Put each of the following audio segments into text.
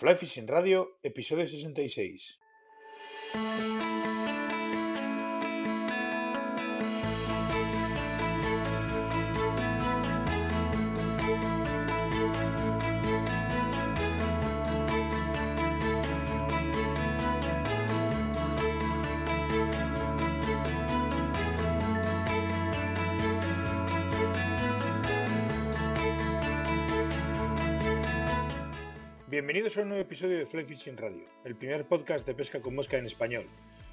Fly Fishing Radio, episodio 66. Bienvenidos a un nuevo episodio de Fly Fishing Radio, el primer podcast de pesca con mosca en español.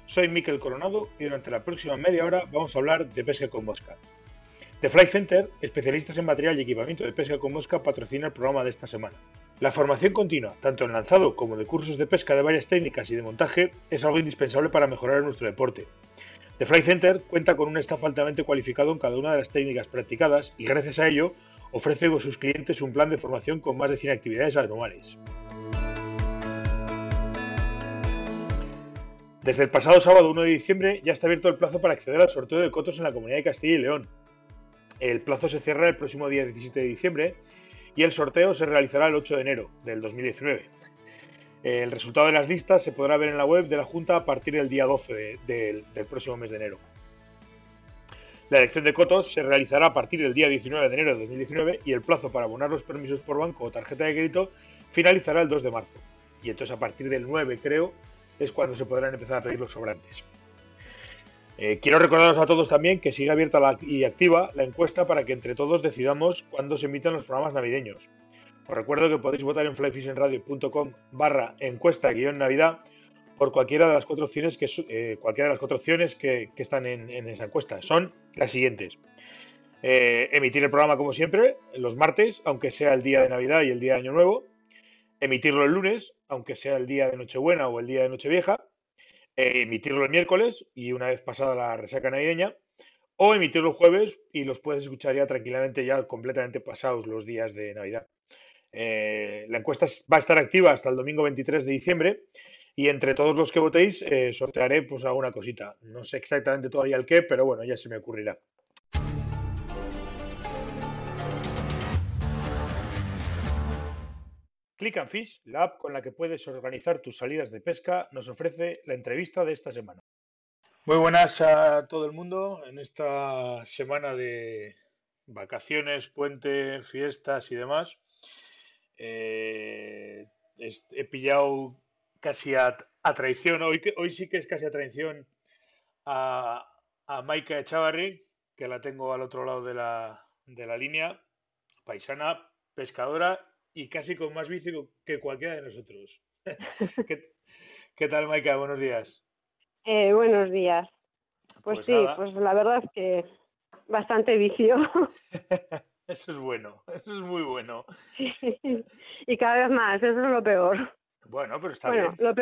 Soy Miquel Coronado y durante la próxima media hora vamos a hablar de pesca con mosca. The Fly Center, especialistas en material y equipamiento de pesca con mosca, patrocina el programa de esta semana. La formación continua, tanto en lanzado como de cursos de pesca de varias técnicas y de montaje, es algo indispensable para mejorar nuestro deporte. The Fly Center cuenta con un staff altamente cualificado en cada una de las técnicas practicadas y gracias a ello ofrece a sus clientes un plan de formación con más de 100 actividades anuales. Desde el pasado sábado 1 de diciembre ya está abierto el plazo para acceder al sorteo de cotos en la Comunidad de Castilla y León. El plazo se cierra el próximo día 17 de diciembre y el sorteo se realizará el 8 de enero del 2019. El resultado de las listas se podrá ver en la web de la Junta a partir del día 12 del próximo mes de enero. La elección de cotos se realizará a partir del día 19 de enero de 2019 y el plazo para abonar los permisos por banco o tarjeta de crédito finalizará el 2 de marzo. Y entonces a partir del 9, creo, es cuando se podrán empezar a pedir los sobrantes. Eh, quiero recordaros a todos también que sigue abierta y activa la encuesta para que entre todos decidamos cuándo se emiten los programas navideños. Os recuerdo que podéis votar en flyfishingradio.com barra encuesta-navidad por cualquiera de las cuatro opciones que, eh, cualquiera de las cuatro opciones que, están en, esa encuesta. Son las siguientes. Eh, emitir el programa como siempre, los martes, aunque sea el día de Navidad y el día de Año Nuevo. Emitirlo el lunes, aunque sea el día de Nochebuena o el día de Nochevieja. Eh, emitirlo el miércoles y una vez pasada la resaca navideña. O emitirlo el jueves y los puedes escuchar ya tranquilamente, ya completamente pasados los días de Navidad. la encuesta va a estar activa hasta el domingo 23 de diciembre y entre todos los que votéis eh, sortearé pues alguna cosita. No sé exactamente todavía el qué, pero bueno, ya se me ocurrirá. Click and Fish, la app con la que puedes organizar tus salidas de pesca, nos ofrece la entrevista de esta semana. Muy buenas a todo el mundo en esta semana de vacaciones, puente, fiestas y demás. Eh, he pillado casi a, traición, hoy, hoy sí que es casi a traición a, a Maika Echavarri, que la tengo al otro lado de la, de la línea, paisana, pescadora y casi con más vicio que cualquiera de nosotros. ¿Qué, tal, Maika? Buenos días. Eh, buenos días. Pues, pues sí, pues la verdad es que bastante vicio. eso es bueno, eso es muy bueno. y cada vez más, eso es lo peor. Bueno, pero está bien. Lo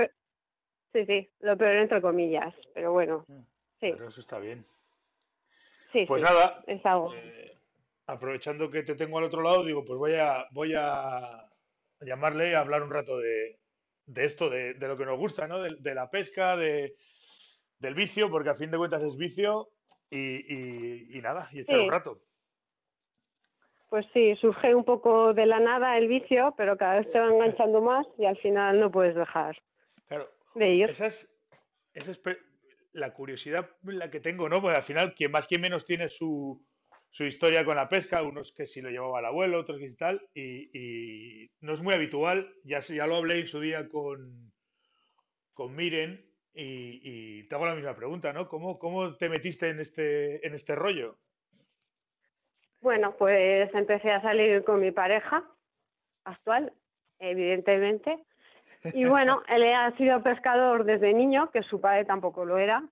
Sí, sí, lo peor entre comillas, pero bueno. Sí. Pero eso está bien. Sí, pues nada, es algo. Eh, aprovechando que te tengo al otro lado, digo, pues voy a, voy a llamarle y a hablar un rato de, de esto, de, de, lo que nos gusta, ¿no? De, la pesca, de, del vicio, porque a fin de cuentas es vicio y, y, nada, y echar un rato pues sí, surge un poco de la nada el vicio, pero cada vez te va enganchando más y al final no puedes dejar claro, de ellos. Esa es, esa es la curiosidad la que tengo, ¿no? Porque al final, quien más, quien menos tiene su, su historia con la pesca, unos que si lo llevaba el abuelo, otros que tal, y, no es muy habitual, ya, ya lo hablé en su día con, con Miren, y, y, te hago la misma pregunta, ¿no? ¿Cómo, cómo te metiste en este, en este rollo? Bueno, pues empecé a salir con mi pareja actual, evidentemente. Y bueno, él ha sido pescador desde niño, que su padre tampoco lo era.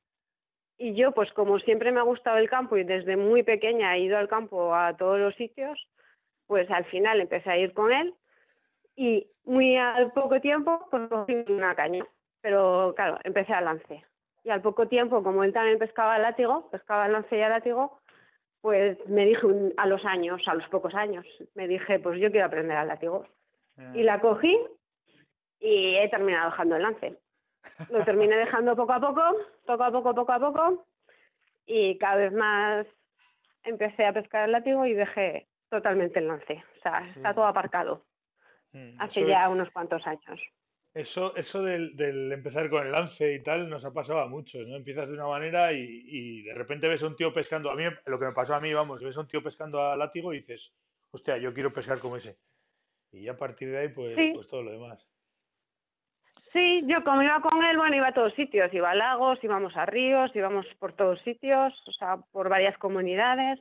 Y yo, pues como siempre me ha gustado el campo y desde muy pequeña he ido al campo a todos los sitios, pues al final empecé a ir con él y muy al poco tiempo pues cogí una caña. Pero claro, empecé a lance. Y al poco tiempo, como él también pescaba látigo, pescaba lance y a látigo, pues me dije a los años, a los pocos años, me dije, pues yo quiero aprender al látigo. Y la cogí y he terminado dejando el lance. Lo terminé dejando poco a poco, poco a poco, poco a poco, y cada vez más empecé a pescar el látigo y dejé totalmente el lance. O sea, está todo aparcado. Mm, hace ya unos cuantos años. Eso, eso del, del, empezar con el lance y tal nos ha pasado a muchos, ¿no? Empiezas de una manera y, y, de repente ves a un tío pescando. A mí, lo que me pasó a mí, vamos, ves a un tío pescando a látigo y dices, hostia, yo quiero pescar como ese. Y a partir de ahí, pues, pues todo lo demás. Sí, yo como iba con él, bueno, iba a todos sitios, iba a lagos, íbamos a ríos, íbamos por todos sitios, o sea, por varias comunidades.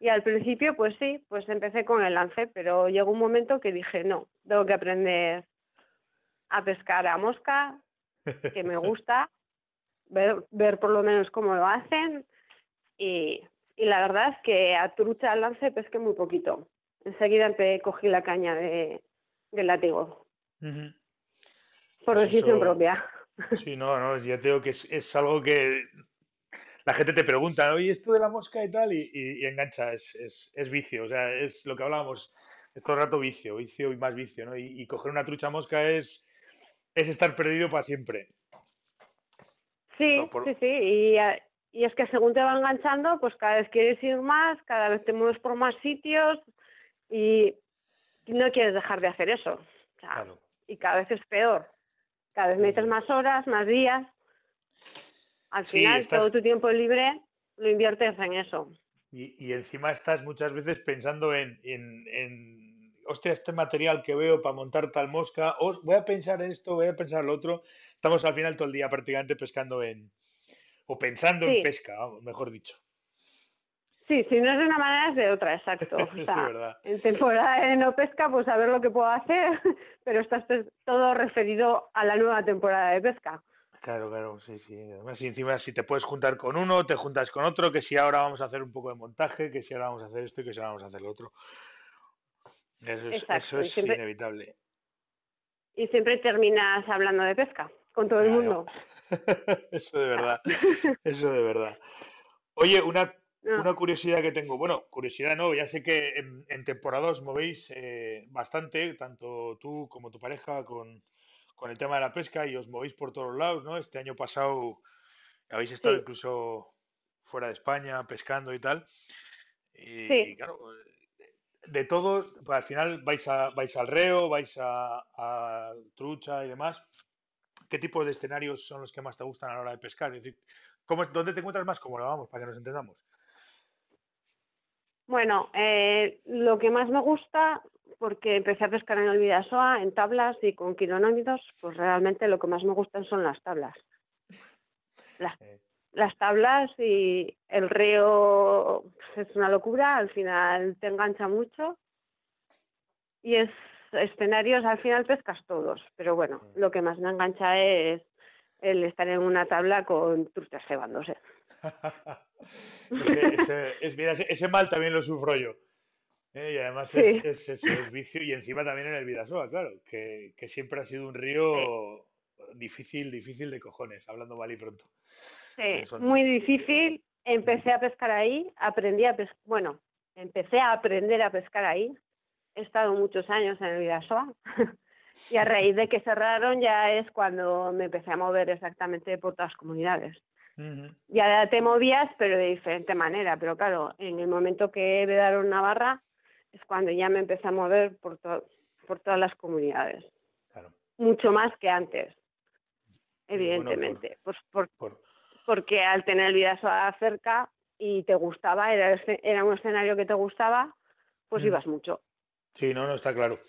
Y al principio, pues sí, pues empecé con el lance, pero llegó un momento que dije, no, tengo que aprender a pescar a mosca, que me gusta, ver, ver por lo menos cómo lo hacen. Y, y la verdad es que a trucha al lance pesqué muy poquito. Enseguida cogí la caña de, del látigo por pues decisión propia. Sí, no, no, ya te digo que es, es, algo que la gente te pregunta, oye, esto de la mosca y tal, y, y, engancha, es, es, es, vicio, o sea, es lo que hablábamos, es todo el rato vicio, vicio y más vicio, ¿no? Y, y coger una trucha mosca es, es estar perdido para siempre. Sí, sí, sí, y, y es que según te va enganchando, pues cada vez quieres ir más, cada vez te mueves por más sitios y no quieres dejar de hacer eso. claro. Y cada vez es peor. Cada vez metes más horas, más días. Al final, todo tu tiempo libre lo inviertes en eso. Y, y encima estás muchas veces pensando en, en, en, hostia, este material que veo para montar tal mosca, os voy a pensar esto, voy a pensar lo otro. Estamos al final todo el día prácticamente pescando en, o pensando en pesca, mejor dicho. Sí, si no es de una manera es de otra, exacto. O sea, en temporada de no pesca, pues a ver lo que puedo hacer, pero está todo referido a la nueva temporada de pesca. Claro, claro, sí, sí. Además, encima si te puedes juntar con uno, te juntas con otro, que si ahora vamos a hacer un poco de montaje, que si ahora vamos a hacer esto y que si ahora vamos a hacer lo otro. Eso es, eso es inevitable. Y siempre terminas hablando de pesca con todo el mundo. eso de verdad, eso de verdad. Oye, una una curiosidad que tengo, bueno, curiosidad no, ya sé que en, en temporada os movéis eh, bastante, tanto tú como tu pareja, con, con, el tema de la pesca y os movéis por todos lados, ¿no? Este año pasado habéis estado incluso fuera de España pescando y tal. Y, sí. claro, de todos, pues, al final vais, a, vais al reo, vais a, a, trucha y demás. ¿Qué tipo de escenarios son los que más te gustan a la hora de pescar? Es decir, ¿cómo, ¿dónde te encuentras más cómodo? Vamos, para que nos entendamos. Bueno, eh, lo que más me gusta, porque empecé a pescar en el Vidasoa, en tablas y con kilonómetros, pues realmente lo que más me gustan son las tablas. Las, las tablas y el río pues, es una locura, al final te engancha mucho y es escenarios, al final pescas todos, pero bueno, lo que más me engancha es el estar en una tabla con truchas cebándose. ese, ese, mal también lo sufro yo. ¿eh? Y además es, es, vicio y encima también en el Vidasoa, claro, que, que siempre ha sido un río difícil, difícil de cojones, hablando mal y pronto. Sí, muy difícil. Empecé a pescar ahí, aprendí a pescar, bueno, empecé a aprender a pescar ahí. He estado muchos años en el Vidasoa y a raíz de que cerraron ya es cuando me empecé a mover exactamente por todas las comunidades. Ya te movías, pero de diferente manera. Pero claro, en el momento que vedaron Navarra es cuando ya me empecé a mover por, por todas las comunidades. Mucho más que antes, evidentemente. pues por, Porque al tener el Vidaso cerca y te gustaba, era, era un escenario que te gustaba, pues mm. ibas mucho. Sí, no, no, está claro.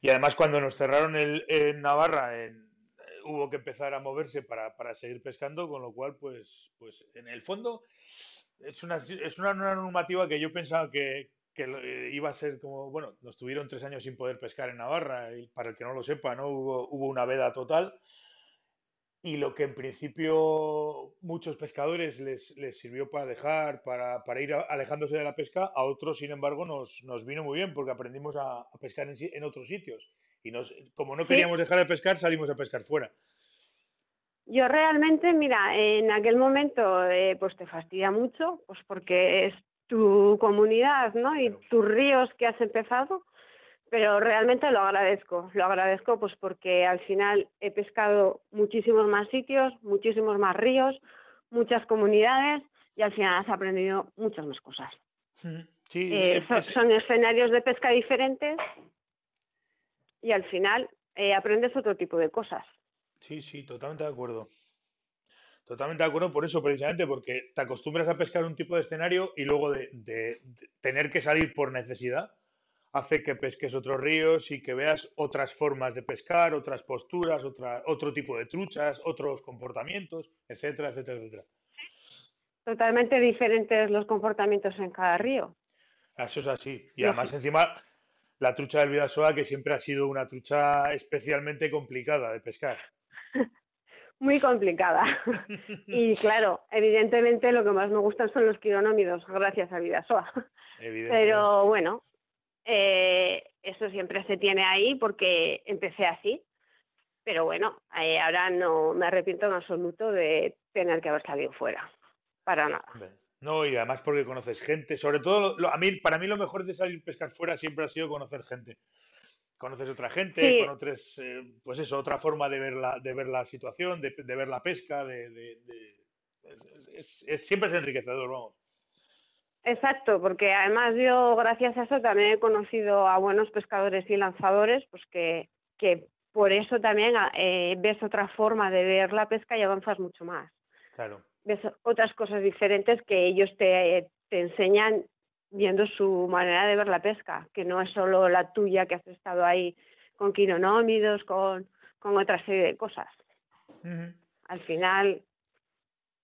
Y además cuando nos cerraron el, en Navarra en hubo que empezar a moverse para, para seguir pescando, con lo cual, pues, pues en el fondo es una, es una, normativa que yo pensaba que, que eh, iba a ser como, bueno, nos tuvieron tres años sin poder pescar en Navarra, y para el que no lo sepa, ¿no? Hubo, hubo una veda total. Y lo que en principio muchos pescadores les, les sirvió para dejar, para, para, ir alejándose de la pesca, a otros, sin embargo, nos, nos vino muy bien porque aprendimos a, a pescar en, en otros sitios. Y nos, como no queríamos dejar de pescar, salimos a pescar fuera. Yo realmente, mira, en aquel momento eh, pues te fastidia mucho, pues porque es tu comunidad, ¿no? Y tus ríos que has empezado, pero realmente lo agradezco, lo agradezco pues porque al final he pescado muchísimos más sitios, muchísimos más ríos, muchas comunidades y al final has aprendido muchas más cosas. Sí, eh, son escenarios de pesca diferentes y al final eh, aprendes otro tipo de cosas. Sí, sí, totalmente de acuerdo. Totalmente de acuerdo por eso, precisamente, porque te acostumbras a pescar un tipo de escenario y luego de, tener que salir por necesidad, hace que pesques otros ríos y que veas otras formas de pescar, otras posturas, otra, otro tipo de truchas, otros comportamientos, etcétera, etcétera, etcétera. Totalmente diferentes los comportamientos en cada río. Eso es así. Y además, encima, la trucha del Vidasoa, que siempre ha sido una trucha especialmente complicada de pescar. muy complicada. y claro, evidentemente lo que más me gustan son los quironómidos, gracias a Vidasoa. Pero bueno, eh, eso siempre se tiene ahí porque empecé así. Pero bueno, eh, ahora no me arrepiento en absoluto de tener que haber salido fuera. Para nada. No, y además porque conoces gente. Sobre todo, a mí, para mí lo mejor de salir a pescar fuera siempre ha sido conocer gente conoces otra gente, conoces, eh, pues eso, otra forma de ver la, de ver la situación, de, ver la pesca, de, es, siempre es enriquecedor, vamos. Exacto, porque además yo gracias a eso también he conocido a buenos pescadores y lanzadores, pues que, que por eso también eh, ves otra forma de ver la pesca y avanzas mucho más. Claro. Ves otras cosas diferentes que ellos te, te enseñan viendo su manera de ver la pesca, que no es solo la tuya que has estado ahí con quinonómidos, con, con otra serie de cosas. Al final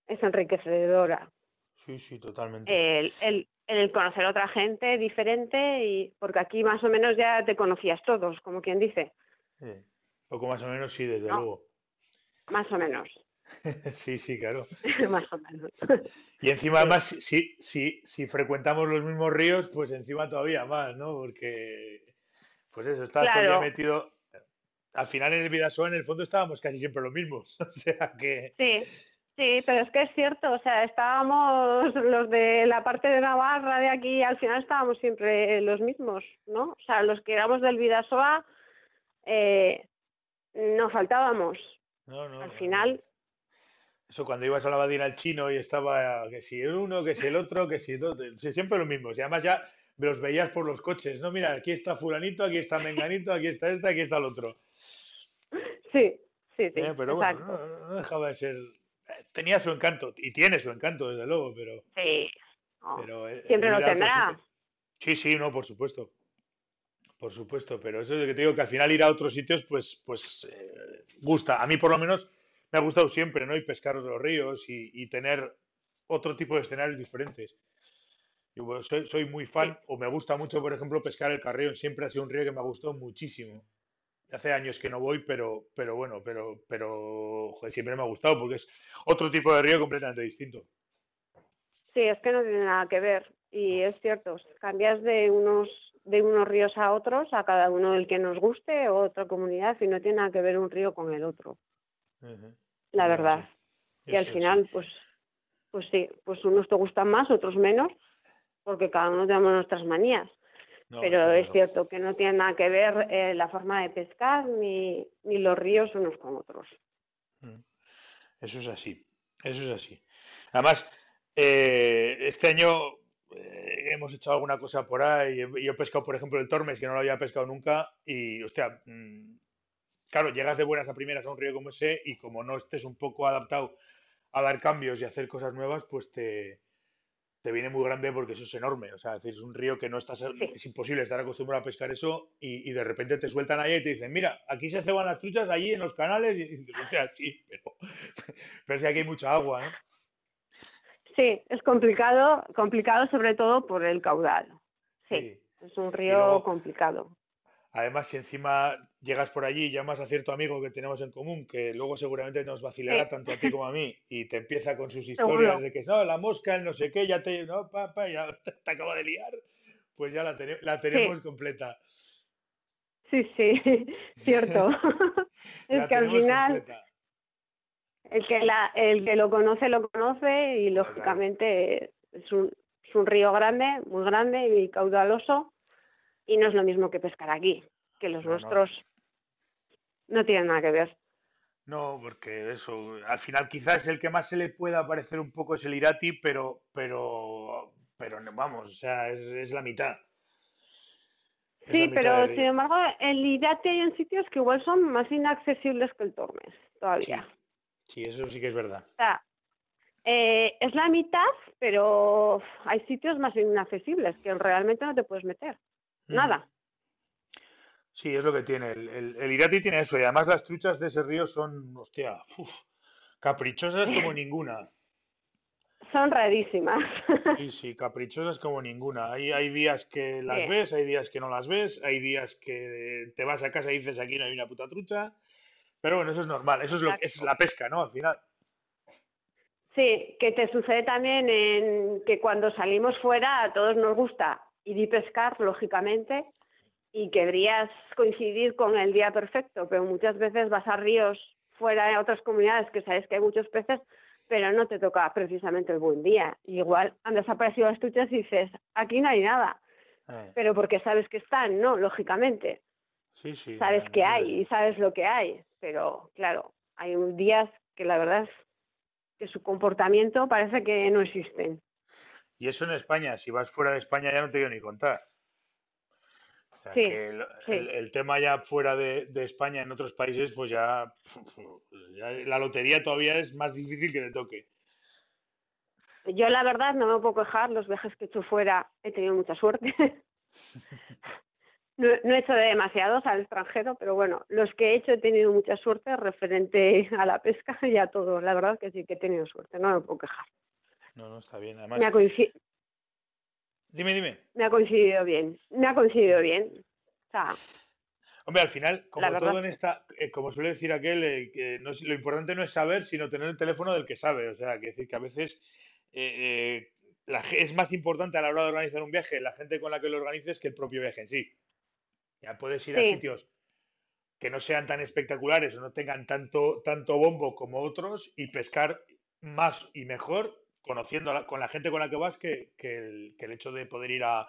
es enriquecedora. Sí, sí, totalmente. El, el, el conocer a otra gente diferente, y porque aquí más o menos ya te conocías todos, como quien dice. Sí. Poco más o menos, sí, desde luego. Más o menos. sí, sí, claro. Más o menos. Y encima, además, si, si, si frecuentamos los mismos ríos, pues encima todavía más, ¿no? Porque, pues eso, estás todavía metido. Al final en el Vidasoa, en el fondo, estábamos casi siempre los mismos. O sea que. Sí. Sí, pero es que es cierto, o sea, estábamos los de la parte de Navarra, de aquí, al final estábamos siempre los mismos, ¿no? O sea, los que éramos del Vidasoa, eh, no faltábamos. No, no, al final, eso cuando ibas a la badina al chino y estaba que si el uno, que si el otro, que si dos, siempre lo mismo. Y además ya los veías por los coches, ¿no? Mira, aquí está fulanito, aquí está menganito, aquí está este, aquí está el otro. Sí, sí, sí. Eh, pero bueno, no, dejaba de ser... Tenía su encanto, y tiene su encanto, desde luego, pero... Sí. pero, eh, siempre lo tendrá. Sí, sí, no, por supuesto. Por supuesto, pero eso es lo que te digo, que al final ir a otros sitios, pues, pues eh, gusta. A mí por lo menos me ha gustado siempre, ¿no? Y pescar otros ríos y, tener otro tipo de escenarios diferentes. Yo soy, muy fan, o me gusta mucho, por ejemplo, pescar el Carrión. Siempre ha sido un río que me ha gustado muchísimo. Hace años que no voy, pero, pero bueno, pero, pero siempre me ha gustado porque es otro tipo de río completamente distinto. Sí, es que no tiene nada que ver. Y es cierto, cambias de unos de unos ríos a otros, a cada uno el que nos guste, o otra comunidad, y no tiene nada que ver un río con el otro la verdad. Y al final, pues, pues sí, pues unos te gustan más, otros menos, porque cada uno tenemos nuestras manías. Pero es cierto que no tiene nada que ver eh, la forma de pescar ni, ni los ríos unos con otros. Mm. Eso es así, eso es así. Además, eh, este año eh, hemos hecho alguna cosa por ahí. Yo he pescado, por ejemplo, el Tormes, que no lo había pescado nunca, y, hostia, mm, claro, llegas de buenas a primeras a un río como ese y como no estés un poco adaptado a dar cambios y hacer cosas nuevas, pues te, te viene muy grande porque eso es enorme. O sea, es, un río que no estás, es imposible estar acostumbrado a pescar eso y, de repente te sueltan ahí y te dicen, mira, aquí se ceban las truchas, allí en los canales, y dices, sí, pero, pero sí aquí hay mucha agua, ¿no? Sí, es complicado, complicado sobre todo por el caudal. Sí, es un río complicado. Además, si encima llegas por allí y llamas a cierto amigo que tenemos en común, que luego seguramente nos vacilará tanto a ti como a mí, y te empieza con sus historias de que no, la mosca, el no sé qué, ya te, no, papá, ya te, acaba de liar, pues ya la, la tenemos completa. Sí, sí, cierto. es que al final el que, la, el que lo conoce, lo conoce y lógicamente es, un, es un río grande, muy grande y caudaloso y no es lo mismo que pescar aquí, que los nuestros no. tienen nada que ver. No, porque eso, al final quizás el que más se le pueda parecer un poco es el Irati, pero, pero, pero vamos, o sea, es, la mitad. Sí, pero sin embargo, el Irate hay en sitios que igual son más inaccesibles que el Tormes, todavía. Sí, eso sí que es verdad. O sea, eh, es la mitad, pero hay sitios más inaccesibles que realmente no te puedes meter. Nada. Sí, es lo que tiene. El, el, Irati tiene eso, y además las truchas de ese río son, hostia, caprichosas como ninguna. Son rarísimas. Sí, sí, caprichosas como ninguna. Hay, hay días que las ves, hay días que no las ves, hay días que te vas a casa y dices aquí no hay una puta trucha. Pero bueno, eso es normal, eso es, lo, es la pesca, ¿no? Al final. Sí, que te sucede también en que cuando salimos fuera a todos nos gusta y pescar, lógicamente, y querrías coincidir con el día perfecto, pero muchas veces vas a ríos fuera de otras comunidades que sabes que hay muchos peces, pero no te toca precisamente el buen día. Igual han desaparecido las truchas y dices, aquí no hay nada. Eh. Pero porque sabes que están, ¿no? Lógicamente. Sí, sí. Sabes que hay y sabes lo que hay. Pero claro, hay días que la verdad es que su comportamiento parece que no existen. Y eso en España, si vas fuera de España ya no te digo ni contar sí, el, tema ya fuera de, España en otros países, pues ya, la lotería todavía es más difícil que le toque. Yo la verdad no me puedo quejar, los viajes que he hecho fuera he tenido mucha suerte. no, he hecho demasiados al extranjero, pero bueno, los que he hecho he tenido mucha suerte referente a la pesca y a todo. La verdad que sí que he tenido suerte, no me puedo quejar. No, no, está bien. Además, Dime, dime. Me ha coincidido bien, me ha coincidido bien. O sea, Hombre, al final, como todo en esta, eh, como suele decir aquel, eh, que no lo importante no es saber, sino tener el teléfono del que sabe. O sea, que decir que a veces eh, la, es más importante a la hora de organizar un viaje la gente con la que lo organices que el propio viaje en sí. Ya puedes ir a sitios que no sean tan espectaculares o no tengan tanto, tanto bombo como otros y pescar más y mejor conociendo con la gente con la que vas que, el, hecho de poder ir a,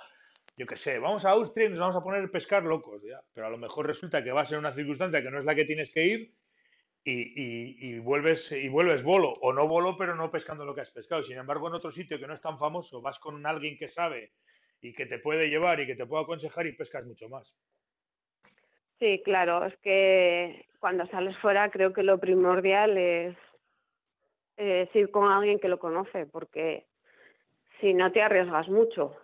yo qué sé, vamos a Austria y nos vamos a poner pescar locos, ya. Pero a lo mejor resulta que vas en una circunstancia que no es la que tienes que ir y, vuelves y vuelves bolo o no bolo, pero no pescando lo que has pescado. Sin embargo, en otro sitio que no es tan famoso, vas con alguien que sabe y que te puede llevar y que te puede aconsejar y pescas mucho más. Sí, claro, es que cuando sales fuera creo que lo primordial es eh, ir con alguien que lo conoce, porque si no te arriesgas mucho.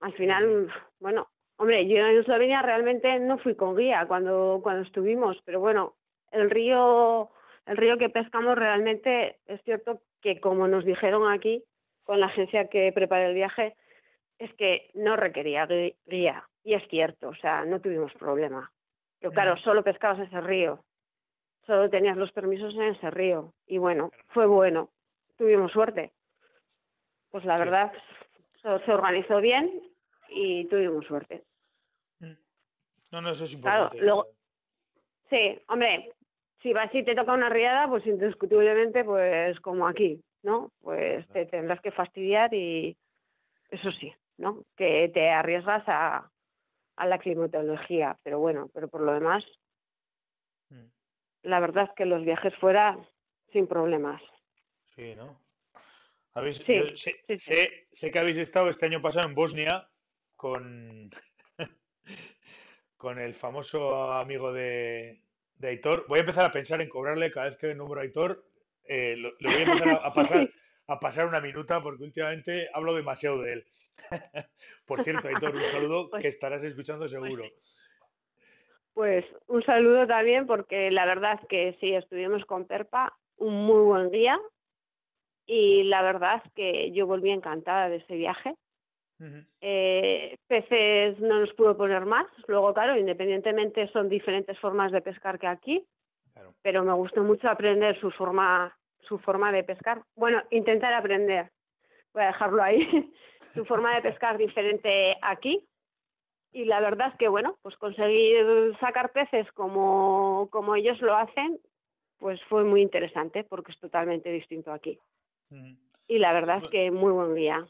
Al final, bueno, hombre, yo en Eslovenia realmente no fui con guía cuando, cuando estuvimos, pero bueno, el río, el río que pescamos realmente es cierto que como nos dijeron aquí con la agencia que prepara el viaje, es que no requería guía. Y es cierto, o sea, no tuvimos problema. Pero claro, solo pescabas ese río solo tenías los permisos en ese río. Y bueno, fue bueno, tuvimos suerte. Pues la verdad, se organizó bien y tuvimos suerte. Mm. No, no, eso es importante. Claro, luego, sí, hombre, si vas y te toca una riada, pues indiscutiblemente, pues como aquí, ¿no? Pues te tendrás que fastidiar y eso sí, ¿no? Que te arriesgas a, a la climatología, pero bueno, pero por lo demás, mm la verdad es que los viajes fuera sin problemas. Sí, ¿no? sé, que habéis estado este año pasado en Bosnia con, con el famoso amigo de, de Aitor. Voy a empezar a pensar en cobrarle cada vez que nombro a Aitor. Eh, lo, voy a empezar a, pasar, a pasar una minuta porque últimamente hablo demasiado de él. Por cierto, Aitor, un saludo pues que estarás escuchando seguro. Pues un saludo también porque la verdad que sí, estuvimos con Perpa, un muy buen guía y la verdad que yo volví encantada de ese viaje. eh, peces no nos pudo poner más, luego claro, independientemente son diferentes formas de pescar que aquí, pero me gustó mucho aprender su forma, su forma de pescar. Bueno, intentar aprender, voy a dejarlo ahí, su forma de pescar diferente aquí y la verdad es que bueno, pues conseguir sacar peces como, como ellos lo hacen, pues fue muy interesante porque es totalmente distinto aquí. Y la verdad es que muy buen día.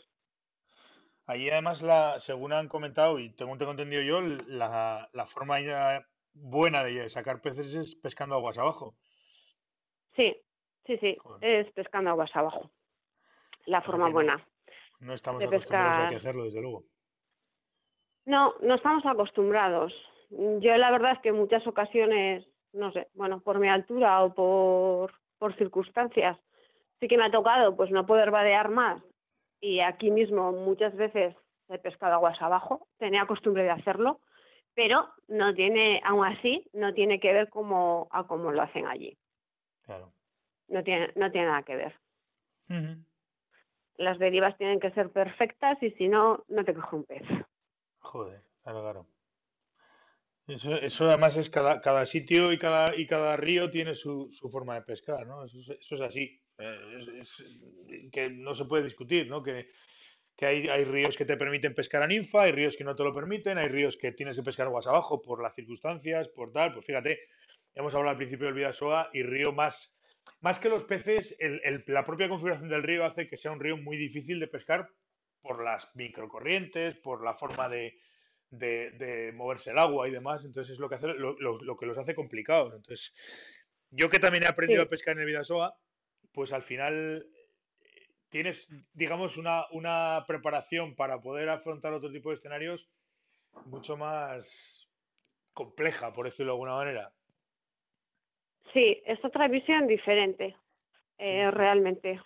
Allí además, la, según han comentado y tengo, tengo entendido yo, la, la forma buena de sacar peces es pescando aguas abajo. Sí, sí, sí, es pescando aguas abajo. La forma buena. No estamos acostumbrados a hacerlo, desde luego. No, no estamos acostumbrados. Yo la verdad es que en muchas ocasiones, no sé, bueno, por mi altura o por, por circunstancias, sí que me ha tocado pues no poder vadear más y aquí mismo muchas veces he pescado aguas abajo, tenía costumbre de hacerlo, pero no tiene, aún así, no tiene que ver como a cómo lo hacen allí. Claro. No tiene, no tiene nada que ver. Las derivas tienen que ser perfectas y si no, no te coge un pez. Joder, claro. Eso, eso además es cada, cada sitio y cada, y cada río tiene su, su forma de pescar, ¿no? Eso, es así. Eh, es, que no se puede discutir, ¿no? Que, que hay, hay, ríos que te permiten pescar a ninfa, hay ríos que no te lo permiten, hay ríos que tienes que pescar aguas abajo por las circunstancias, por tal. Pues fíjate, hemos hablado al principio del Vidasoa y río más, más que los peces, el, el, la propia configuración del río hace que sea un río muy difícil de pescar por las microcorrientes, por la forma de, de, de, moverse el agua y demás, entonces es lo que, hace, lo, lo, lo que los hace complicados. Entonces, yo que también he aprendido sí. a pescar en el Vidasoa, pues al final tienes, digamos, una, una preparación para poder afrontar otro tipo de escenarios mucho más compleja, por decirlo de alguna manera. Sí, es otra visión diferente, eh, realmente.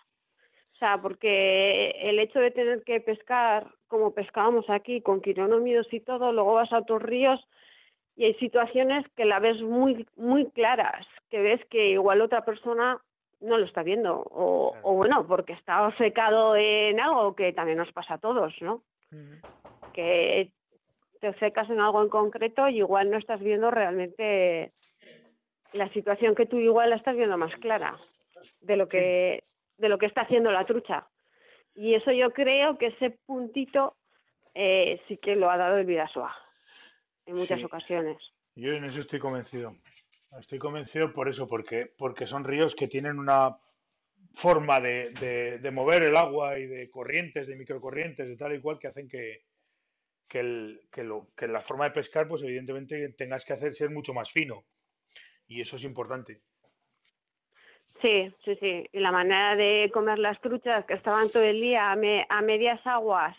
O sea, porque el hecho de tener que pescar como pescábamos aquí, con quironómidos y todo, luego vas a otros ríos y hay situaciones que la ves muy, muy claras, que ves que igual otra persona no lo está viendo, o, claro. o bueno, porque está secado en algo que también nos pasa a todos, ¿no? Uh -huh. Que te secas en algo en concreto y igual no estás viendo realmente la situación que tú igual la estás viendo más clara de lo que. De lo que está haciendo la trucha. Y eso yo creo que ese puntito eh, sí que lo ha dado el Vidasoa en muchas sí. ocasiones. Yo en eso estoy convencido. Estoy convencido por eso, porque, porque son ríos que tienen una forma de, de, de, mover el agua y de corrientes, de microcorrientes, de tal y cual, que hacen que, que, el, que, lo, que la forma de pescar, pues evidentemente tengas que hacer ser mucho más fino. Y eso es importante. Sí, sí, sí. Y la manera de comer las truchas que estaban todo el día a, me, a medias aguas,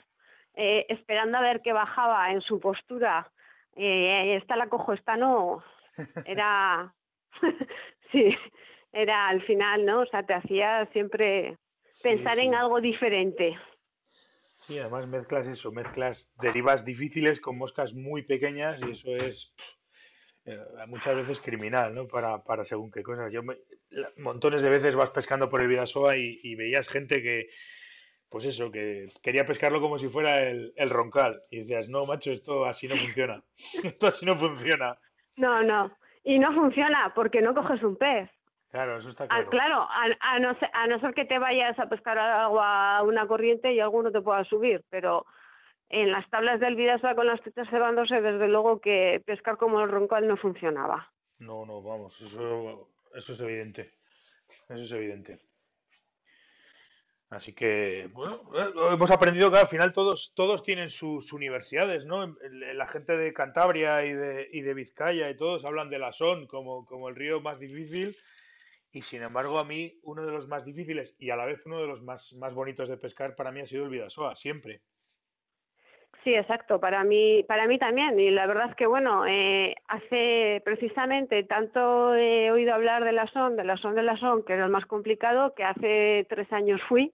eh, esperando a ver qué bajaba en su postura. Eh, esta la cojo, esta no era, sí, era al final, ¿no? O sea, te hacía siempre pensar sí, sí. en algo diferente. Sí, además mezclas eso, mezclas derivas difíciles con moscas muy pequeñas y eso es eh, muchas veces criminal, ¿no? Para, para según qué cosas. Yo me, montones de veces vas pescando por el Vidasoa y, y, veías gente que, pues eso, que quería pescarlo como si fuera el, el roncal. Y decías, no, macho, esto así no funciona. esto así no funciona. No, no. Y no funciona porque no coges un pez. Claro, eso está claro. A, claro, a, a, no ser, a no ser que te vayas a pescar agua a una corriente y alguno te pueda subir, pero en las tablas del Vidasoa con las tetas cebándose, desde luego que pescar como el roncal no funcionaba. No, no, vamos, eso, eso es evidente. Eso es evidente. Así que, bueno, eh, hemos aprendido que al final todos, todos tienen sus universidades, ¿no? La gente de Cantabria y de, y de Vizcaya y todos hablan de la Son como, como el río más difícil y sin embargo a mí uno de los más difíciles y a la vez uno de los más, más bonitos de pescar para mí ha sido el Vidasoa, siempre. Sí, exacto, para mí, para mí también. Y la verdad es que, bueno, eh, hace precisamente tanto he oído hablar de la SON, de la SON de la SON, que era el más complicado, que hace tres años fui.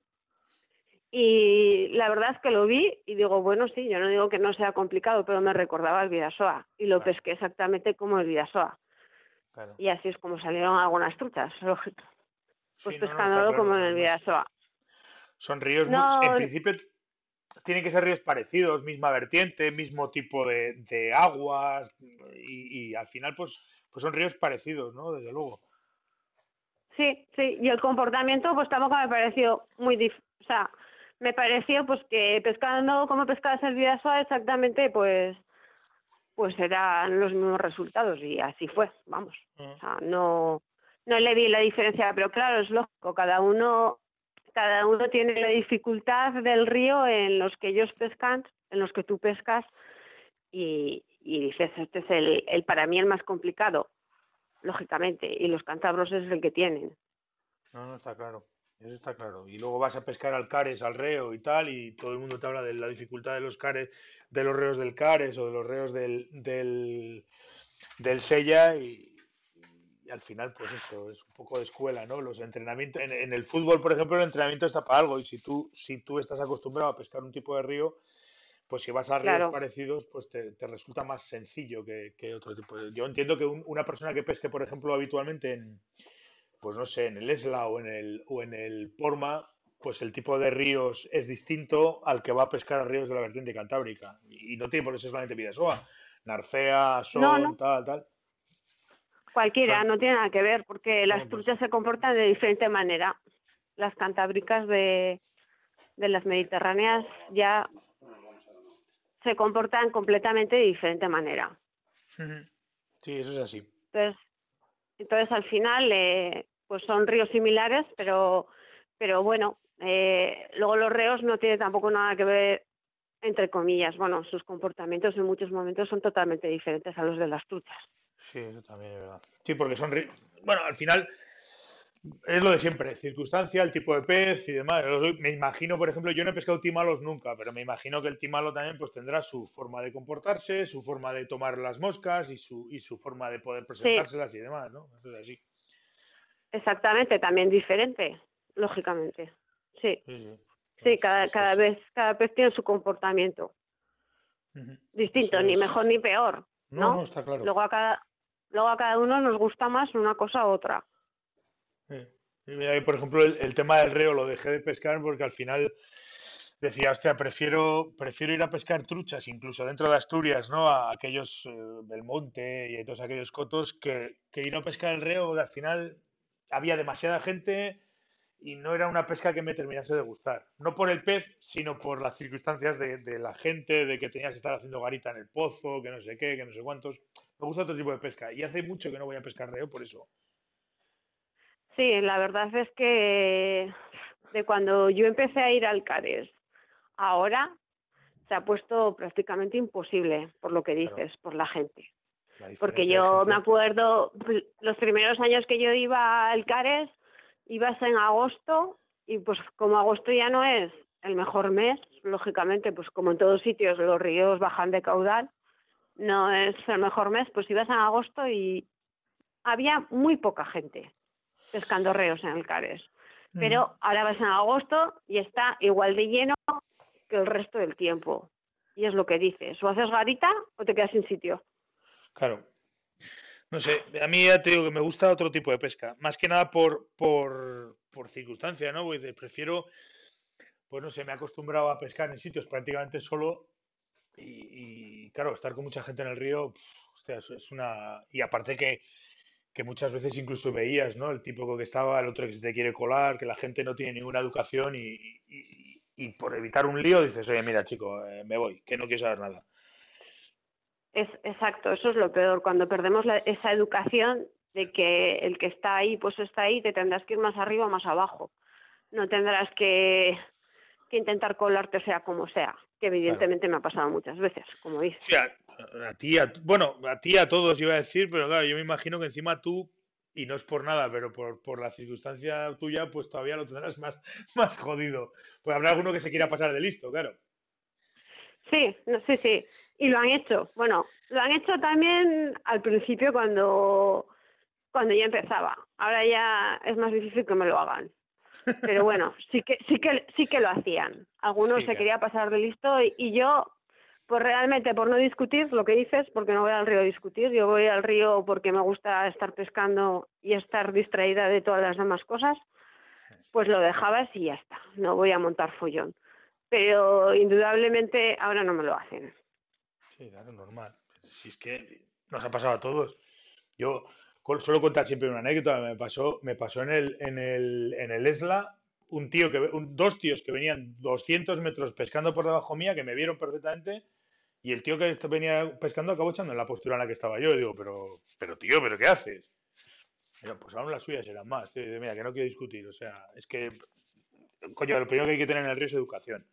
Y la verdad es que lo vi y digo, bueno, sí, yo no digo que no sea complicado, pero me recordaba el Vidasoa y lo claro. pesqué exactamente como el Vidasoa. Claro. Y así es como salieron algunas truchas, lógico. Pues sí, pescándolo no, no, claro, como en el Vidasoa. Son ríos, no, muy, en principio tienen que ser ríos parecidos, misma vertiente, mismo tipo de, de aguas y, y, al final pues, pues son ríos parecidos, ¿no? Desde luego. Sí, sí, y el comportamiento pues tampoco me pareció muy dif o sea, me pareció pues que pescando como pescabas el Vidasoa exactamente pues pues eran los mismos resultados y así fue, vamos. Uh -huh. O sea, no no le vi la diferencia, pero claro, es lógico, cada uno cada uno tiene la dificultad del río en los que ellos pescan, en los que tú pescas, y, y dices, este es el, el, para mí el más complicado, lógicamente, y los cántabros es el que tienen. No, no, está claro. Eso está claro. Y luego vas a pescar al Cares, al reo y tal, y todo el mundo te habla de la dificultad de los cares, de los reos del Cares o de los reos del, del, del Sella y, al final, pues eso, es un poco de escuela, ¿no? Los entrenamientos, en, el fútbol, por ejemplo, el entrenamiento está para algo, y si tú, si tú estás acostumbrado a pescar un tipo de río, pues si vas a ríos parecidos, pues te, resulta más sencillo que, otro tipo de... Yo entiendo que una persona que pesque, por ejemplo, habitualmente en, pues no sé, en el Esla o en el, o en el Porma, pues el tipo de ríos es distinto al que va a pescar a ríos de la vertiente cantábrica. Y, no tiene por eso solamente Vidasoa. Narcea, Son, tal, tal. Cualquiera, no tiene nada que ver, porque las pues truchas se comportan de diferente manera. Las cantábricas de, de las mediterráneas ya se comportan completamente de diferente manera. Sí, eso es así. Entonces, entonces al final, eh, pues son ríos similares, pero, pero bueno, eh, luego los ríos no tienen tampoco nada que ver, entre comillas, bueno, sus comportamientos en muchos momentos son totalmente diferentes a los de las truchas. Sí, eso también es verdad. Sí, porque son, bueno, al final es lo de siempre, circunstancia, el tipo de pez y demás. Me imagino, por ejemplo, yo no he pescado timalos nunca, pero me imagino que el timalo también pues tendrá su forma de comportarse, su forma de tomar las moscas y su, y su forma de poder presentárselas y demás, ¿no? Eso es así. Exactamente, también diferente, lógicamente. Sí. Sí, cada, cada vez, cada pez tiene su comportamiento. Distinto, ni mejor ni peor. ¿no? no, está claro. Luego a cada, luego a cada uno nos gusta más una cosa u otra. por ejemplo, el, tema del reo lo dejé de pescar porque al final decía, hostia, prefiero, prefiero ir a pescar truchas, incluso dentro de Asturias, ¿no? A aquellos del eh, monte y todos aquellos cotos, que, ir a pescar el reo, al final había demasiada gente y no era una pesca que me terminase de gustar. No por el pez, sino por las circunstancias de, de, la gente, de que tenías que estar haciendo garita en el pozo, que no sé qué, que no sé cuántos. Me gusta otro tipo de pesca y hace mucho que no voy a pescar reo por eso. Sí, la verdad es que de cuando yo empecé a ir al Cares, ahora se ha puesto prácticamente imposible por lo que dices, por la gente. Porque yo me acuerdo, los primeros años que yo iba al Cares, ibas en agosto y pues como agosto ya no es el mejor mes, lógicamente, pues como en todos sitios los ríos bajan de caudal, no es el mejor mes, pues ibas en agosto y había muy poca gente pescando reos en el Cares. Pero ahora vas en agosto y está igual de lleno que el resto del tiempo. Y es lo que dices, o haces garita o te quedas sin sitio. Claro. No sé, a mí ya te digo que me gusta otro tipo de pesca, más que nada por, por, por circunstancia, ¿no? Pues prefiero, pues no sé, me he acostumbrado a pescar en sitios prácticamente solo y, claro, estar con mucha gente en el río, hostia, es una... Y aparte que, que muchas veces incluso veías, ¿no? El tipo que estaba, el otro que se te quiere colar, que la gente no tiene ninguna educación y, y, por evitar un lío dices, oye, mira, chico, eh, me voy, que no quiero saber nada. Es exacto, eso es lo peor, cuando perdemos esa educación de que el que está ahí, pues está ahí, te tendrás que ir más arriba o más abajo. No tendrás que, que intentar colarte sea como sea, que evidentemente me ha pasado muchas veces, como dices. Sí, a, ti, bueno, a ti a todos iba a decir, pero claro, yo me imagino que encima tú, y no es por nada, pero por, por la circunstancia tuya, pues todavía lo tendrás más, más jodido. Pues habrá alguno que se quiera pasar de listo, claro. Sí, no, sí, sí y lo han hecho. Bueno, lo han hecho también al principio cuando cuando ya empezaba. Ahora ya es más difícil que me lo hagan. Pero bueno, sí que sí que sí que lo hacían. Algunos se quería pasar de listo y, yo pues realmente por no discutir lo que dices, porque no voy al río a discutir, yo voy al río porque me gusta estar pescando y estar distraída de todas las demás cosas, pues lo dejabas y ya está, no voy a montar follón. Pero indudablemente ahora no me lo hacen. Sí, claro, normal. Si es que nos ha pasado a todos. Yo suelo contar siempre una anécdota. Me pasó, me pasó en el, en el, en el Esla un tío que, dos tíos que venían 200 metros pescando por debajo mía, que me vieron perfectamente, y el tío que venía pescando acabó echando en la postura en la que estaba yo. Y digo, pero, pero tío, ¿pero qué haces? Mira, pues aún las suyas eran más. Mira, que no quiero discutir. O sea, es que, coño, lo primero que hay que tener en el río es educación.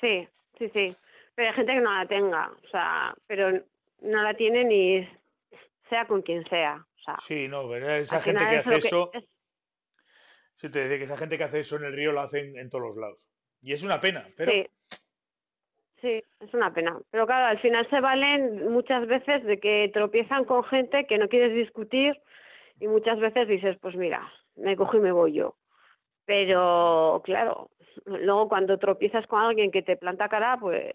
Sí, sí, sí pero hay gente que no la tenga, o sea, pero no la tiene ni sea con quien sea. O sea, sí, no, pero esa gente que hace eso, Sí, te decía que esa gente que hace eso en el río lo hacen en todos los lados. Y es una pena, pero... Sí. Sí, es una pena. Pero claro, al final se valen muchas veces de que tropiezan con gente que no quieres discutir y muchas veces dices, pues mira, me cojo y me voy yo. Pero claro, luego cuando tropiezas con alguien que te planta cara, pues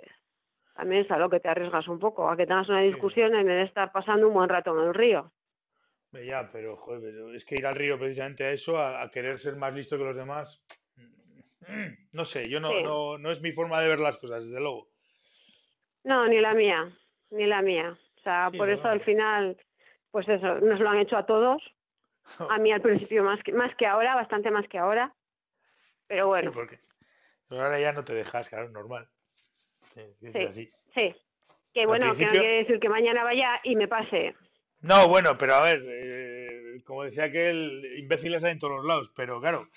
también es a lo que te arriesgas un poco, a que tengas una discusión en vez de estar pasando un buen rato en el río. Ya, pero joder, es que ir al río precisamente a eso, a, querer ser más listo que los demás, no sé, yo no, no, no es mi forma de ver las cosas, desde luego. No, ni la mía, ni la mía. O sea, por eso al final, pues eso, nos lo han hecho a todos. A mí al principio más que, más que ahora, bastante más que ahora. Pero bueno. Sí, porque ahora ya no te dejas, claro, normal. Sí, sí, Que bueno, que no quiere decir que mañana vaya y me pase. No, bueno, pero a ver, eh, como decía aquel, imbéciles hay en todos los lados, pero claro,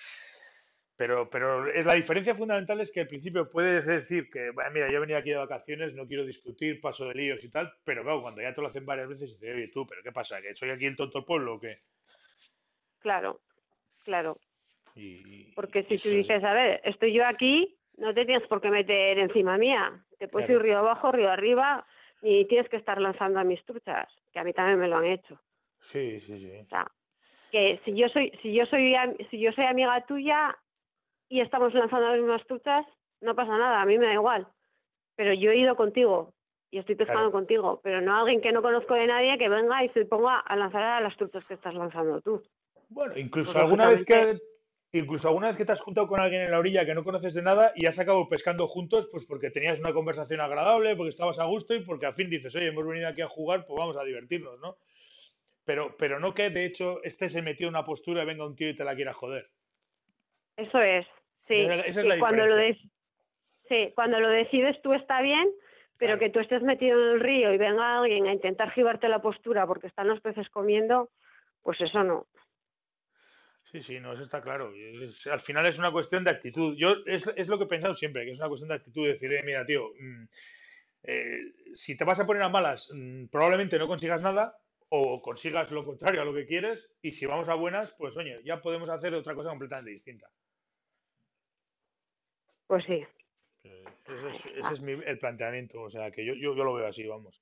pero, pero es, la diferencia fundamental es que al principio puedes decir que, mira, yo he venido aquí de vacaciones, no quiero discutir, paso de líos y tal, pero claro, cuando ya te lo hacen varias veces, dices, oye, tú, ¿pero qué pasa? ¿Que soy aquí el tonto del pueblo o qué? Claro, claro. Porque si tú dices, a ver, estoy yo aquí, no te tienes por qué meter encima mía. Te puedes ir río abajo, río arriba, y tienes que estar lanzando a mis truchas, que a mí también me lo han hecho. Sí, sí, sí. O sea, que si yo soy, si yo soy, si yo soy amiga tuya, y estamos lanzando las mismas truchas, no pasa nada, a mí me da igual. Pero yo he ido contigo y estoy pescando contigo, pero no alguien que no conozco de nadie que venga y se ponga a lanzar a las truchas que estás lanzando tú. Bueno, incluso alguna vez que incluso alguna vez que te has juntado con alguien en la orilla que no conoces de nada y has acabado pescando juntos, pues porque tenías una conversación agradable, porque estabas a gusto y porque al fin dices, oye, hemos venido aquí a jugar, pues vamos a divertirnos, ¿no? Pero, pero no que de hecho este se metió en una postura y venga un tío y te la quiera joder. Eso es, Sí, cuando lo sí, cuando lo decides tú está bien, pero que tú estés metido en el río y venga alguien a intentar gibarte la postura porque están los peces comiendo, pues eso no. Sí, sí, no, eso está claro. al final es una cuestión de actitud. Yo es, es, lo que he pensado siempre, que es una cuestión de actitud, de decir, eh, mira, tío, mm, eh, si te vas a poner a malas, mm, probablemente no consigas nada o consigas lo contrario a lo que quieres y si vamos a buenas, pues oye, ya podemos hacer otra cosa completamente distinta. Pues sí. Ese es, el planteamiento, o sea, que yo, yo, lo veo así, vamos.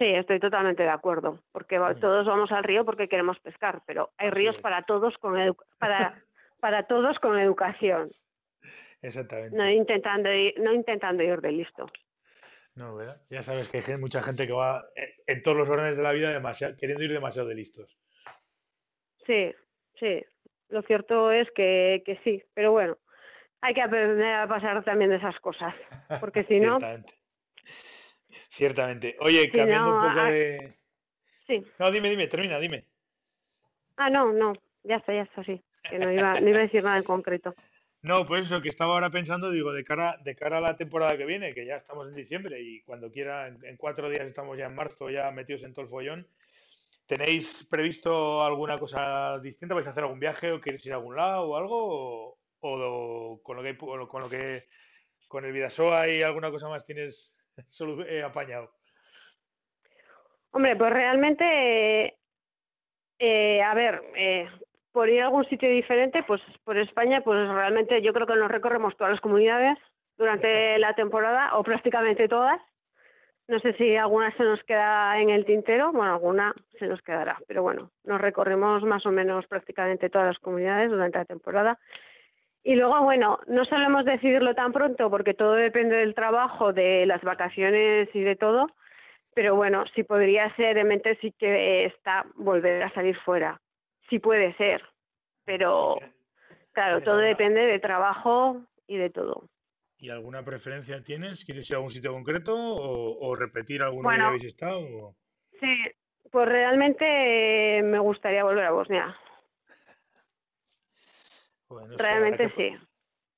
Sí, estoy totalmente de acuerdo, porque todos vamos al río porque queremos pescar, pero hay ríos para todos con para para todos con educación. Exactamente. No intentando ir, no intentando ir de listo. No, ¿verdad? Ya sabes que hay mucha gente que va en todos los órdenes de la vida demasiado, queriendo ir demasiado de listos. Sí, sí. Lo cierto es que, que sí, pero bueno, hay que aprender a pasar también de esas cosas, porque si no... Ciertamente. Oye, cambiando un poco de... Sí. No, dime, dime, termina, dime. Ah, no, no, ya está, ya está, sí. Que no iba, no iba a decir nada en concreto. No, pues eso, que estaba ahora pensando, digo, de cara, de cara a la temporada que viene, que ya estamos en diciembre y cuando quiera, en, cuatro días estamos ya en marzo, ya metidos en todo el follón. ¿Tenéis previsto alguna cosa distinta? ¿Vais a hacer algún viaje o queréis ir a algún lado o algo? o con lo que con lo que con el Vidasoa y alguna cosa más tienes solo, eh, apañado? Hombre, pues realmente, eh, a ver, eh, por ir a algún sitio diferente, pues por España, pues realmente yo creo que nos recorremos todas las comunidades durante la temporada, o prácticamente todas. No sé si alguna se nos queda en el tintero, bueno, alguna se nos quedará, pero bueno, nos recorremos más o menos prácticamente todas las comunidades durante la temporada. Y luego, bueno, no solemos decidirlo tan pronto porque todo depende del trabajo, de las vacaciones y de todo, pero bueno, si podría ser, en mente sí que está volver a salir fuera. Sí puede ser, pero claro, todo depende de trabajo y de todo. ¿Y alguna preferencia tienes? ¿Quieres ir a algún sitio concreto o, repetir alguno que habéis estado? Sí, pues realmente me gustaría volver a Bosnia. Realmente sí.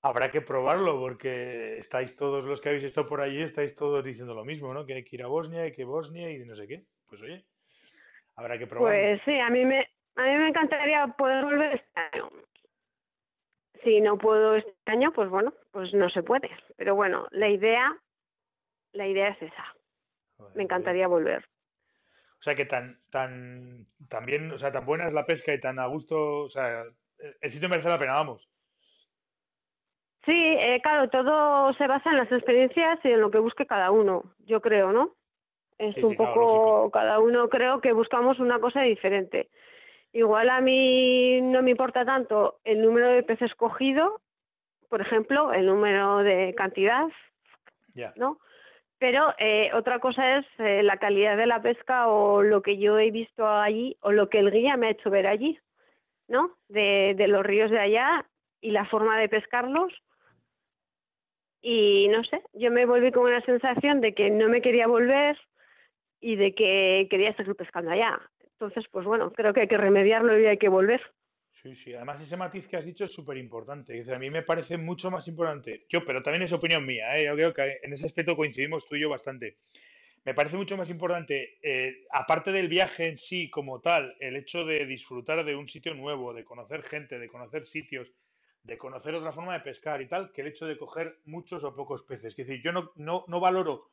Habrá que probarlo porque estáis todos los que habéis estado por allí, estáis todos diciendo lo mismo, ¿no? Que hay que ir a Bosnia y que Bosnia y no sé qué. Pues oye, habrá que probarlo. Pues sí, a mí me, a mí me encantaría poder volver este año. Si no puedo este año, pues bueno, pues no se puede. Pero bueno, la idea, la idea es esa. me encantaría volver. O sea, que tan, tan, tan bien, o sea, tan buena es la pesca y tan a gusto, o sea, el sitio merece la pena, vamos. Sí, eh, claro, todo se basa en las experiencias y en lo que busque cada uno, yo creo, ¿no? Es un poco, cada uno creo que buscamos una cosa diferente. Igual a mí no me importa tanto el número de peces cogido, por ejemplo, el número de cantidad, ¿no? Pero eh, otra cosa es eh, la calidad de la pesca o lo que yo he visto allí o lo que el guía me ha hecho ver allí, ¿no? De, de los ríos de allá y la forma de pescarlos. Y no sé, yo me volví con una sensación de que no me quería volver y de que quería seguir pescando allá. Entonces, pues bueno, creo que hay que remediarlo y hay que volver. Sí, sí, además ese matiz que has dicho es súper importante. A mí me parece mucho más importante. Yo, pero también es opinión mía, ¿eh? yo creo que en ese aspecto coincidimos tú y yo bastante. Me parece mucho más importante, eh, aparte del viaje en sí como tal, el hecho de disfrutar de un sitio nuevo, de conocer gente, de conocer sitios, de conocer otra forma de pescar y tal, que el hecho de coger muchos o pocos peces. Es decir, yo no, no, no valoro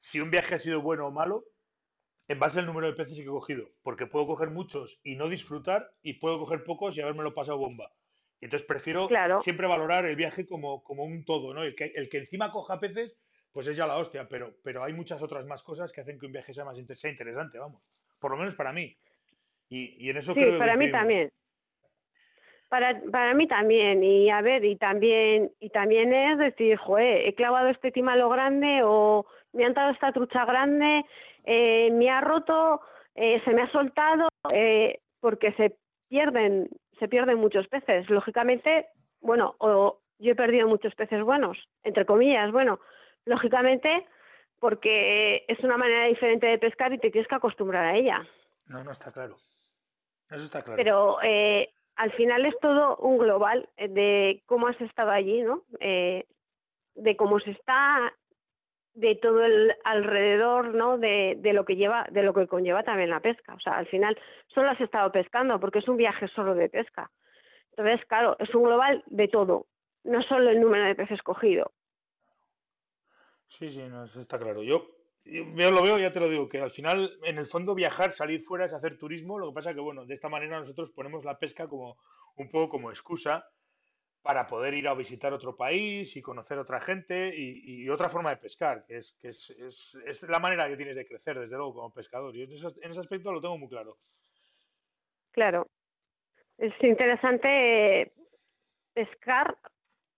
si un viaje ha sido bueno o malo, en base al número de peces que he cogido, porque puedo coger muchos y no disfrutar y puedo coger pocos y haberme lo pasado bomba. Y entonces prefiero siempre valorar el viaje como, como un todo, ¿no? El que, el que encima coja peces, pues es ya la hostia, pero, pero hay muchas otras más cosas que hacen que un viaje sea más sea interesante, vamos. Por lo menos para mí. Y, y en eso sí, para mí también. Para, para mí también, y a ver, y también, y también es decir, joder, he clavado este lo grande o me han dado esta trucha grande, eh, me ha roto, eh, se me ha soltado, eh, porque se pierden, se pierden muchos peces. Lógicamente, bueno, o yo he perdido muchos peces buenos, entre comillas, bueno, lógicamente porque es una manera diferente de pescar y te tienes que acostumbrar a ella. No, no está claro. Eso está claro. Pero eh, al final es todo un global de cómo has estado allí, ¿no? Eh, de cómo se está de todo el alrededor, ¿no? De, de, lo que lleva, de lo que conlleva también la pesca. O sea, al final solo has estado pescando porque es un viaje solo de pesca. Entonces, claro, es un global de todo, no solo el número de peces cogido. Sí, sí, no, eso está claro. Yo, yo lo veo, ya te lo digo, que al final, en el fondo, viajar, salir fuera es hacer turismo. Lo que pasa que, bueno, de esta manera nosotros ponemos la pesca como un poco como excusa para poder ir a visitar otro país y conocer otra gente y, otra forma de pescar, que, es, que es, es, la manera que tienes de crecer, desde luego, como pescador. Y en ese, en ese aspecto lo tengo muy claro. Claro. Es interesante pescar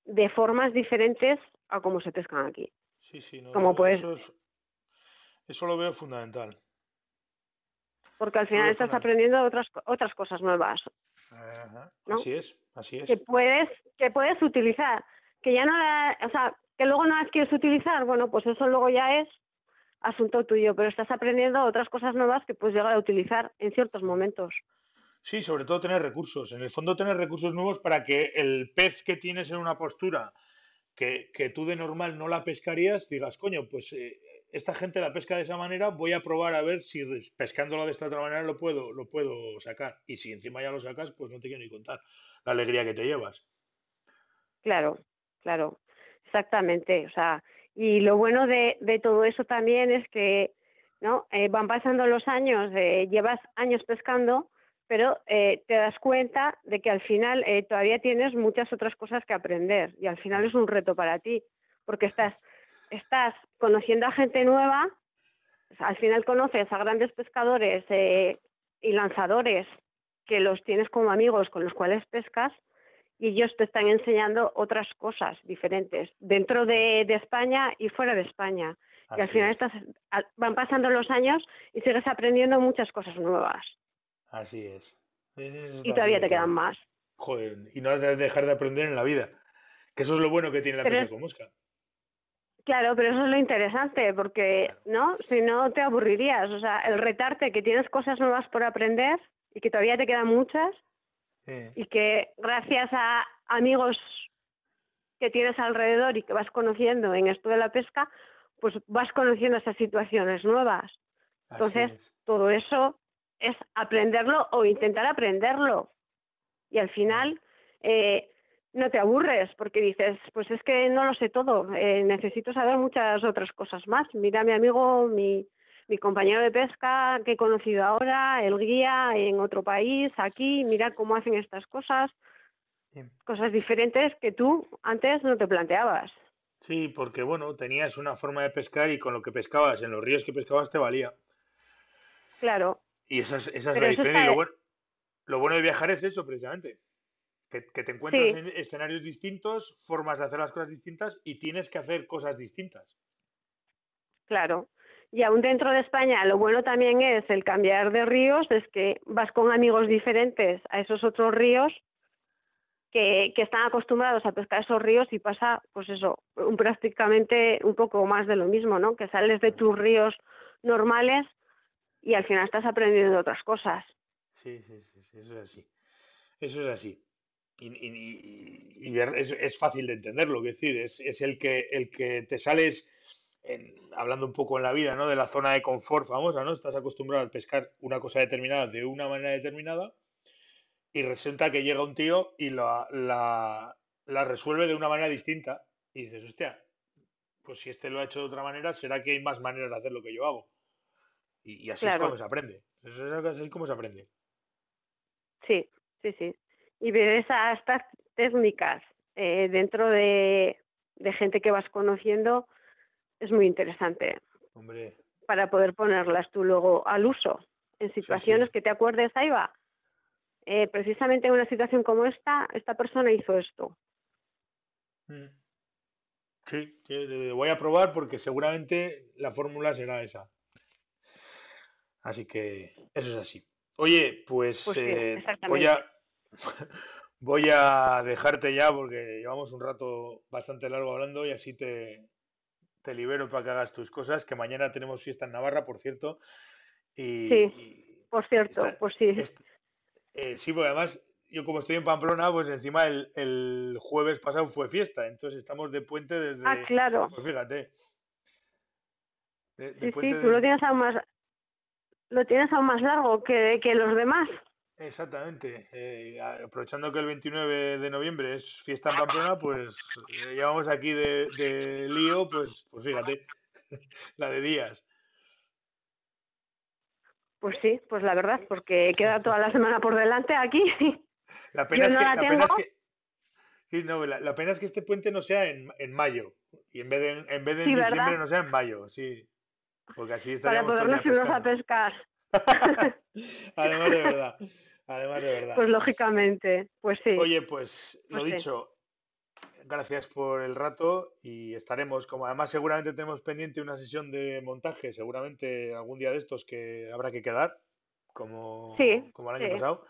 de formas diferentes a como se pescan aquí. Sí, sí, no, como puedes... eso, eso lo veo fundamental. Porque al final estás aprendiendo otras, otras cosas nuevas. Así es, así es. Que puedes, que puedes utilizar, que ya no, o sea, que luego no las quieres utilizar, bueno, pues eso luego ya es asunto tuyo, pero estás aprendiendo otras cosas nuevas que puedes llegar a utilizar en ciertos momentos. Sí, sobre todo tener recursos. En el fondo tener recursos nuevos para que el pez que tienes en una postura que, que tú de normal no la pescarías, digas, coño, pues eh, esta gente la pesca de esa manera, voy a probar a ver si pescándola de esta otra manera lo puedo, lo puedo sacar. Y si encima ya lo sacas, pues no te quiero ni contar la alegría que te llevas. Claro, claro, exactamente. O sea, y lo bueno de, de todo eso también es que no eh, van pasando los años, eh, llevas años pescando, pero eh, te das cuenta de que al final todavía tienes muchas otras cosas que aprender y al final es un reto para ti, porque estás estás conociendo a gente nueva, al final conoces a grandes pescadores eh, y lanzadores que los tienes como amigos con los cuales pescas y ellos te están enseñando otras cosas diferentes dentro de, España y fuera de España. y al final estás, van pasando los años y sigues aprendiendo muchas cosas nuevas. Así es. y todavía te quedan más. Joder, y no has de dejar de aprender en la vida. Que eso es lo bueno que tiene la pesca con mosca. Claro, pero eso es lo interesante, porque no, si no te aburrirías. O sea, el retarte que tienes cosas nuevas por aprender y que todavía te quedan muchas y que gracias a amigos que tienes alrededor y que vas conociendo en esto de la pesca, pues vas conociendo esas situaciones nuevas. Entonces, todo eso es aprenderlo o intentar aprenderlo. Y al final, eh, no te aburres porque dices, pues es que no lo sé todo, eh, necesito saber muchas otras cosas más. Mira mi amigo, mi, mi compañero de pesca que he conocido ahora, el guía en otro país, aquí, mira cómo hacen estas cosas, cosas diferentes que tú antes no te planteabas. Sí, porque bueno, tenías una forma de pescar y con lo que pescabas, en los ríos que pescabas te valía. Claro. Y esa es, esa es la diferencia. Y lo bueno, lo bueno de viajar es eso, precisamente. Que, te encuentras en escenarios distintos, formas de hacer las cosas distintas y tienes que hacer cosas distintas. Claro. Y aún dentro de España, lo bueno también es el cambiar de ríos, es que vas con amigos diferentes a esos otros ríos que, que están acostumbrados a pescar esos ríos y pasa, pues eso, un, prácticamente un poco más de lo mismo, ¿no? Que sales de tus ríos normales y al final estás aprendiendo otras cosas. Sí, sí, sí, eso es así. Eso es así. Y, y, y es, es, fácil de entenderlo, es decir, es, es el, que, el que te sales, hablando un poco en la vida, ¿no? De la zona de confort famosa, ¿no? Estás acostumbrado a pescar una cosa determinada de una manera determinada y resulta que llega un tío y la, la, la resuelve de una manera distinta. Y dices, hostia, pues si este lo ha hecho de otra manera, será que hay más maneras de hacer lo que yo hago. Y, así es como se aprende. Eso es así como se aprende. Sí, sí, sí. Y ver esas técnicas eh, dentro de, de gente que vas conociendo es muy interesante. Hombre. Para poder ponerlas tú luego al uso. En situaciones que te acuerdes, ahí va. Eh, precisamente en una situación como esta, esta persona hizo esto. Mm. Sí, voy a probar porque seguramente la fórmula será esa. Así que eso es así. Oye, pues, pues eh, voy, a, voy a dejarte ya porque llevamos un rato bastante largo hablando y así te, te libero para que hagas tus cosas, que mañana tenemos fiesta en Navarra, por cierto. Y, sí, por cierto, pues sí. Eh, sí, porque además yo como estoy en Pamplona, pues encima el, el, jueves pasado fue fiesta, entonces estamos de puente desde... Ah, claro. Pues fíjate. sí, sí, tú lo tienes aún más, lo tienes aún más largo que, que los demás. Exactamente. Eh, aprovechando que el 29 de noviembre es fiesta en Pamplona, pues eh, llevamos aquí de, de lío, pues, pues fíjate, la de días. Pues sí, pues la verdad, porque queda toda la semana por delante aquí. La pena, es, que, la, pena es que, sí, no, la, pena es que este puente no sea en, en mayo y en vez de en, vez de en diciembre no sea en mayo, sí. Porque así Para podernos irnos a pescar. Además de verdad. Además de verdad. Pues lógicamente, pues sí. Oye, pues lo pues dicho, gracias por el rato y estaremos, como además seguramente tenemos pendiente una sesión de montaje, seguramente algún día de estos que habrá que quedar, como, como el año pasado.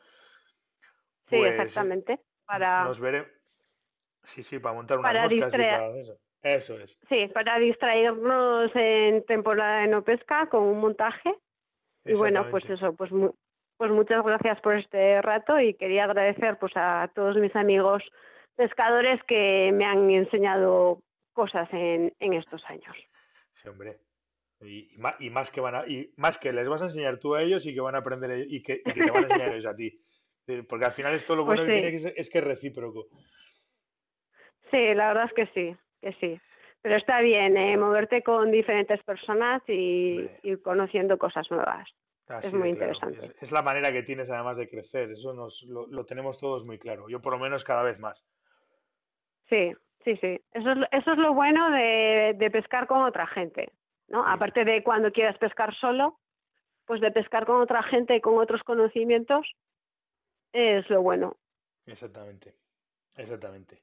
Sí, pues, exactamente. Para... Nos veremos. Sí, sí, para montar una moscas y para eso. Eso es. Sí, para distraernos en temporada de no pesca con un montaje. Y bueno, pues eso, pues, pues muchas gracias por este rato y quería agradecer pues a todos mis amigos pescadores que me han enseñado cosas en, en estos años. Sí, hombre. Y, y, más, que van a, y más que les vas a enseñar tú a ellos y que van a aprender y que, y que te van a enseñar ellos a ti. Porque al final esto lo bueno pues que tiene que ser, es que es recíproco. Sí, la verdad es que sí, que sí. Pero está bien eh, moverte con diferentes personas y ir conociendo cosas nuevas. es muy interesante. Es, la manera que tienes además de crecer, eso nos, lo, lo, tenemos todos muy claro. Yo por lo menos cada vez más. Sí, sí, sí. Eso es, eso es lo bueno de, de pescar con otra gente, ¿no? Aparte de cuando quieras pescar solo, pues de pescar con otra gente y con otros conocimientos es lo bueno. Exactamente, exactamente.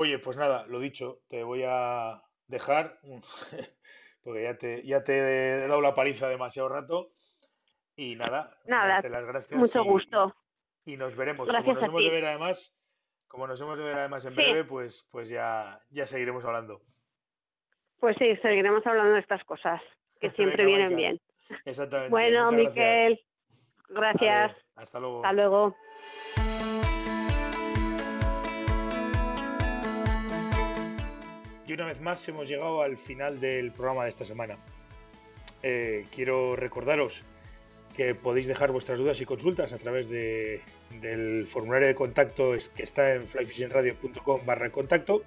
Oye, pues nada, lo dicho, te voy a dejar, porque ya te, ya te he dado la paliza demasiado rato. Y nada, nada las gracias. Mucho gusto. Y nos veremos. Como nos hemos de ver además, como nos hemos de ver además en breve, pues, pues ya, ya seguiremos hablando. Pues sí, seguiremos hablando de estas cosas, que siempre vienen bien. Exactamente. Bueno, Miquel, gracias. hasta luego. Hasta luego. Y una vez más hemos llegado al final del programa de esta semana. Eh, quiero recordaros que podéis dejar vuestras dudas y consultas a través de, del formulario de contacto que está en flyfishingradio.com barra contacto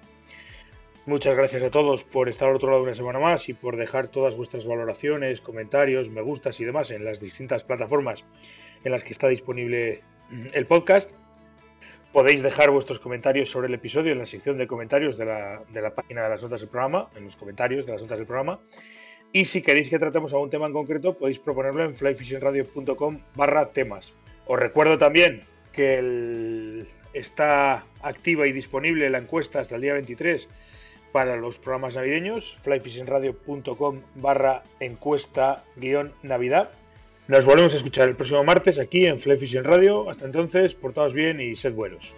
Muchas gracias a todos por estar al otro lado una semana más y por dejar todas vuestras valoraciones, comentarios, me gustas y demás en las distintas plataformas en las que está disponible el podcast. Podéis dejar vuestros comentarios sobre el episodio en la sección de comentarios de la, de la página de las notas del programa, en los comentarios de las notas del programa. Y si queréis que tratemos algún tema en concreto, podéis proponerlo en flyfishingradio.com barra temas. Os recuerdo también que está activa y disponible la encuesta hasta el día 23 para los programas navideños, flyfishingradio.com barra encuesta guion navidad. Nos volvemos a escuchar el próximo martes aquí en Fly Radio. Hasta entonces, portaos bien y sed buenos.